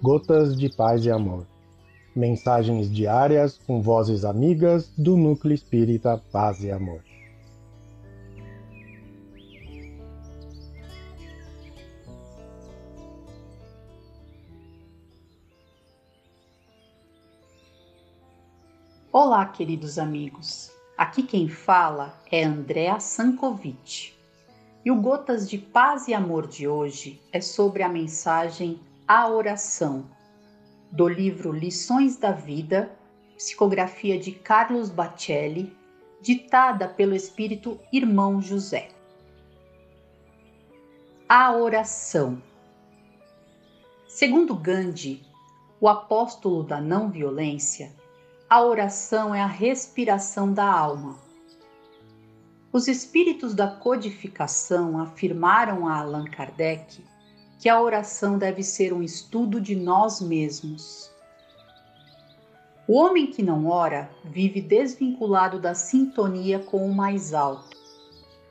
Gotas de Paz e Amor. Mensagens diárias com vozes amigas do Núcleo Espírita Paz e Amor. Olá, queridos amigos. Aqui quem fala é Andréa Sankovic. E o Gotas de Paz e Amor de hoje é sobre a mensagem A Oração, do livro Lições da Vida, psicografia de Carlos Bacelli, ditada pelo espírito Irmão José. A Oração. Segundo Gandhi, o apóstolo da não violência, a oração é a respiração da alma. Os espíritos da codificação afirmaram a Allan Kardec que a oração deve ser um estudo de nós mesmos. O homem que não ora vive desvinculado da sintonia com o mais alto,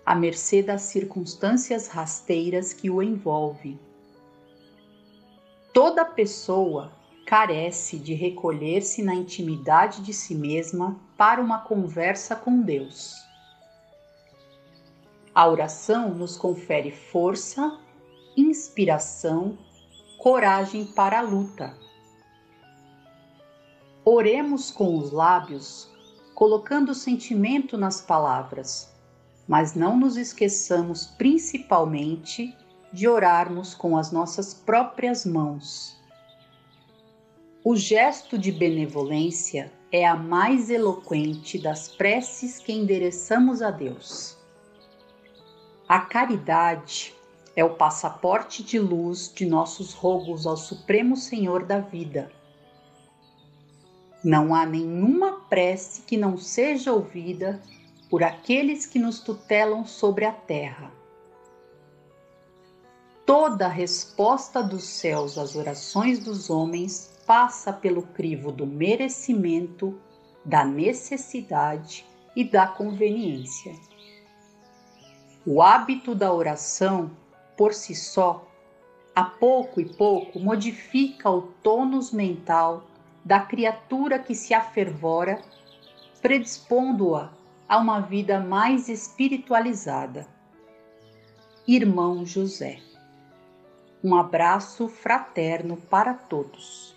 à mercê das circunstâncias rasteiras que o envolvem. Toda pessoa carece de recolher-se na intimidade de si mesma para uma conversa com Deus. A oração nos confere força, inspiração, coragem para a luta. Oremos com os lábios, colocando sentimento nas palavras, mas não nos esqueçamos principalmente de orarmos com as nossas próprias mãos o gesto de benevolência é a mais eloquente das preces que endereçamos a Deus. A caridade é o passaporte de luz de nossos rogos ao Supremo Senhor da vida. Não há nenhuma prece que não seja ouvida por aqueles que nos tutelam sobre a terra. Toda resposta dos céus às orações dos homens passa pelo crivo do merecimento, da necessidade e da conveniência. O hábito da oração, por si só, a pouco e pouco modifica o tônus mental da criatura que se afervora, predispondo-a a uma vida mais espiritualizada. Irmão José. Um abraço fraterno para todos.